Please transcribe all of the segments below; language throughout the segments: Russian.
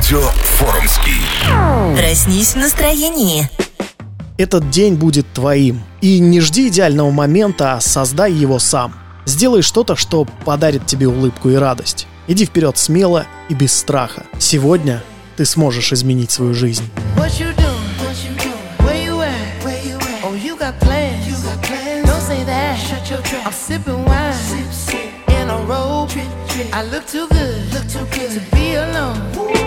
Радио Форумский. Проснись в настроении. Этот день будет твоим. И не жди идеального момента, а создай его сам. Сделай что-то, что подарит тебе улыбку и радость. Иди вперед смело и без страха. Сегодня ты сможешь изменить свою жизнь. I look too good, look too good to be alone. Ooh.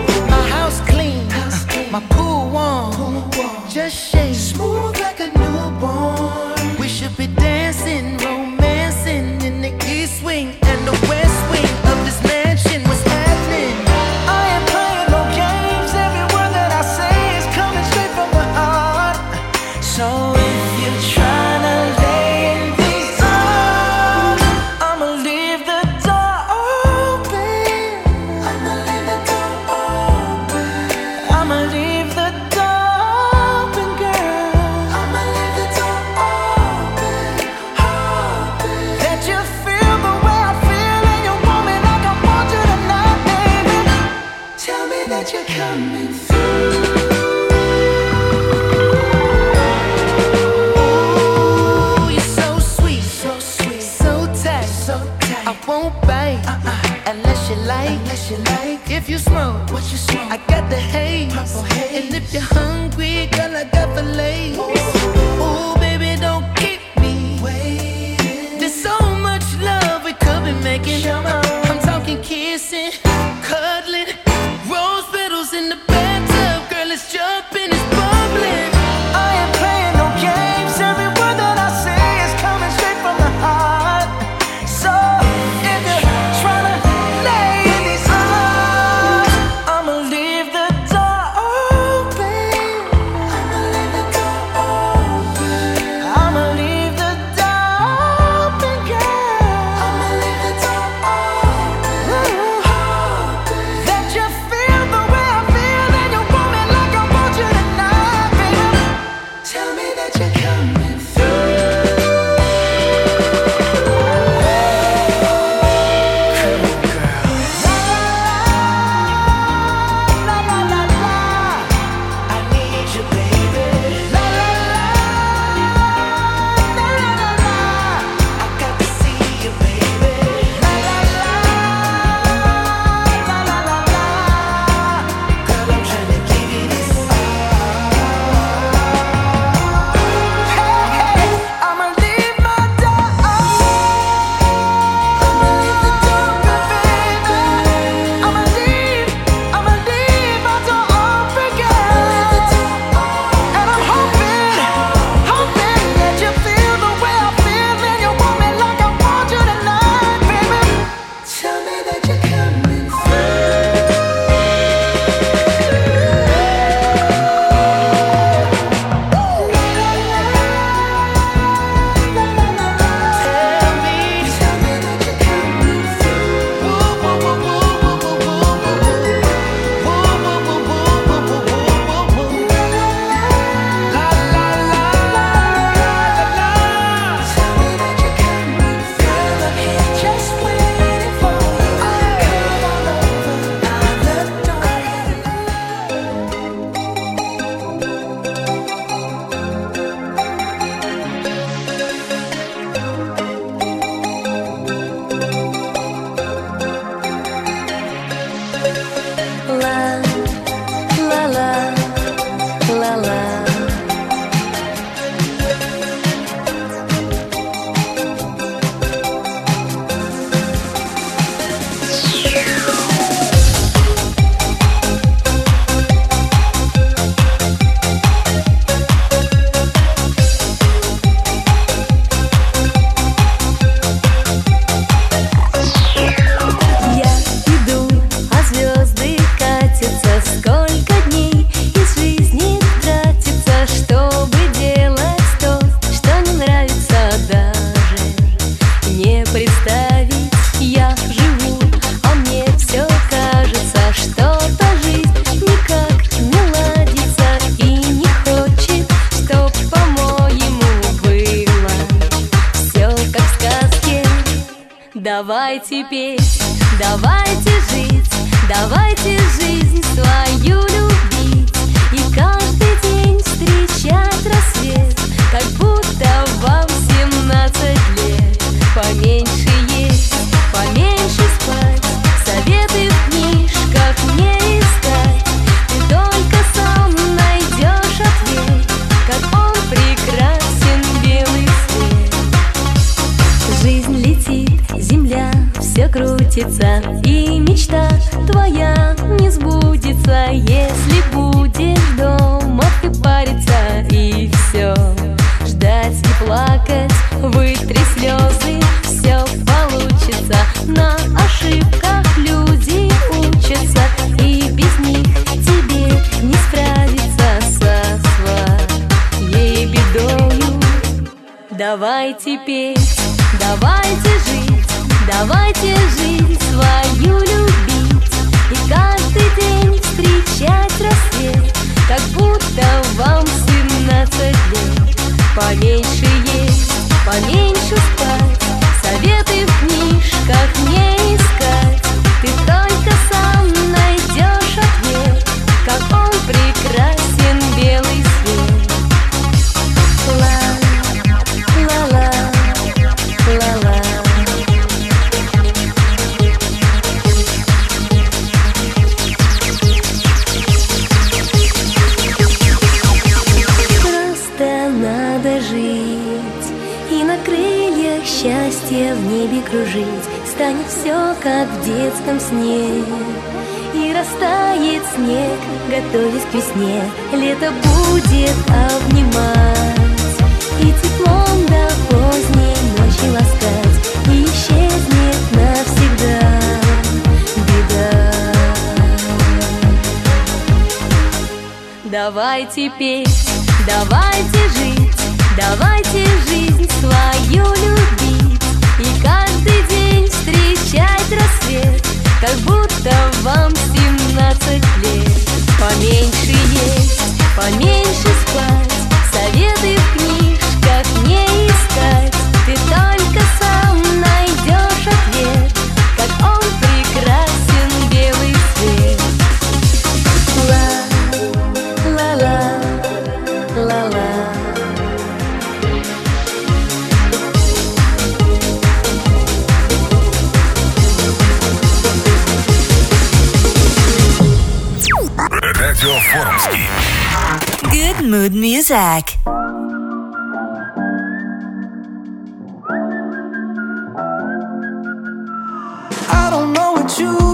house clean, house clean. my pool warm, pool warm. just shake smooth like a newborn. We should be dancing. If you smoke, what you smoke? I got the haze. Purple haze. And if you hungry, петь. Давайте Давайте петь, давайте жить, давайте жизнь свою любить. И каждый день встречать рассвет, как будто вам 17 лет. Поменьше есть, поменьше спать, советы в книжках не искать. Ты только кружить Станет все, как в детском сне. И растает снег, готовясь к весне. Лето будет обнимать И теплом до поздней ночи ласкать. И исчезнет навсегда беда. Давайте петь, давайте жить, давайте жизнь Поменьше есть, поменьше спать, Радио Форумский. Good mood music. I don't know what you've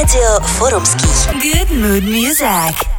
Радио Форумский. Good Mood Music.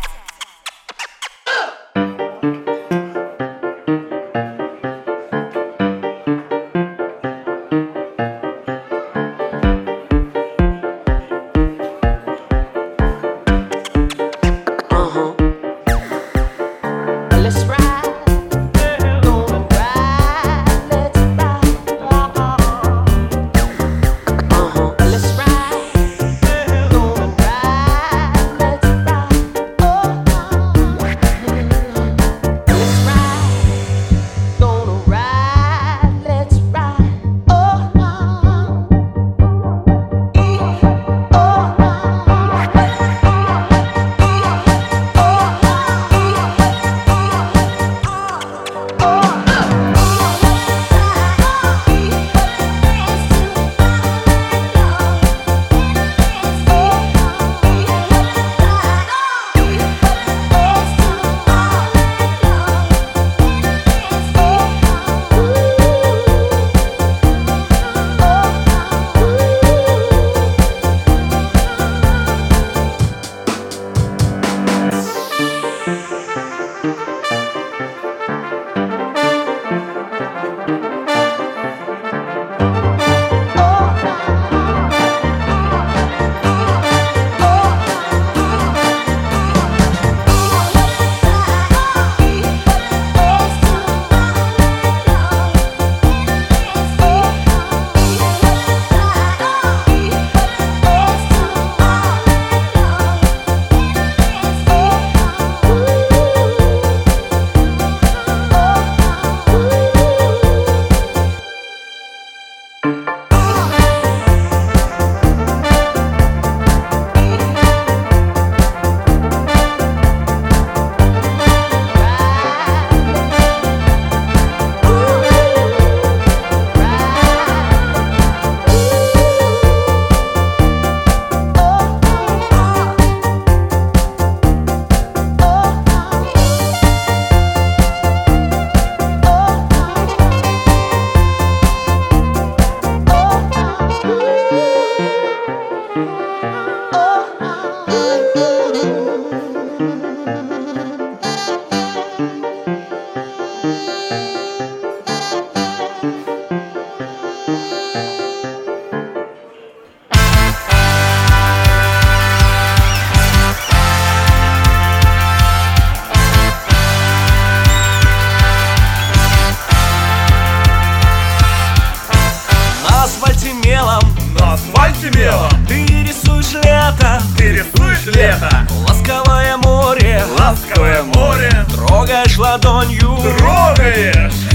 on you.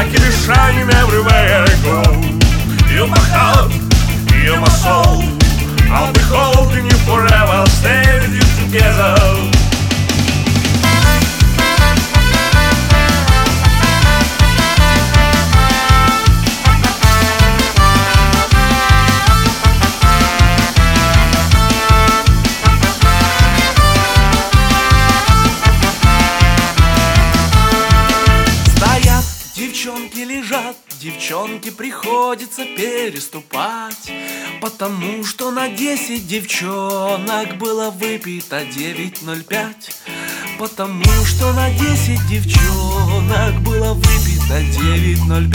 I can shine everywhere I go. You're my heart, you're my soul. I'll be holding you forever, stay with you together. Девчонке приходится переступать Потому что на 10 девчонок было выпито 9.05 Потому что на 10 девчонок было выпито 9.05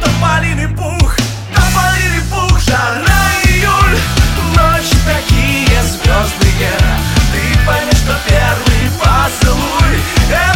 Тополиный пух, тополиный пух, жара июль. Ночи такие звездные. Ты пойми, что первый поцелуй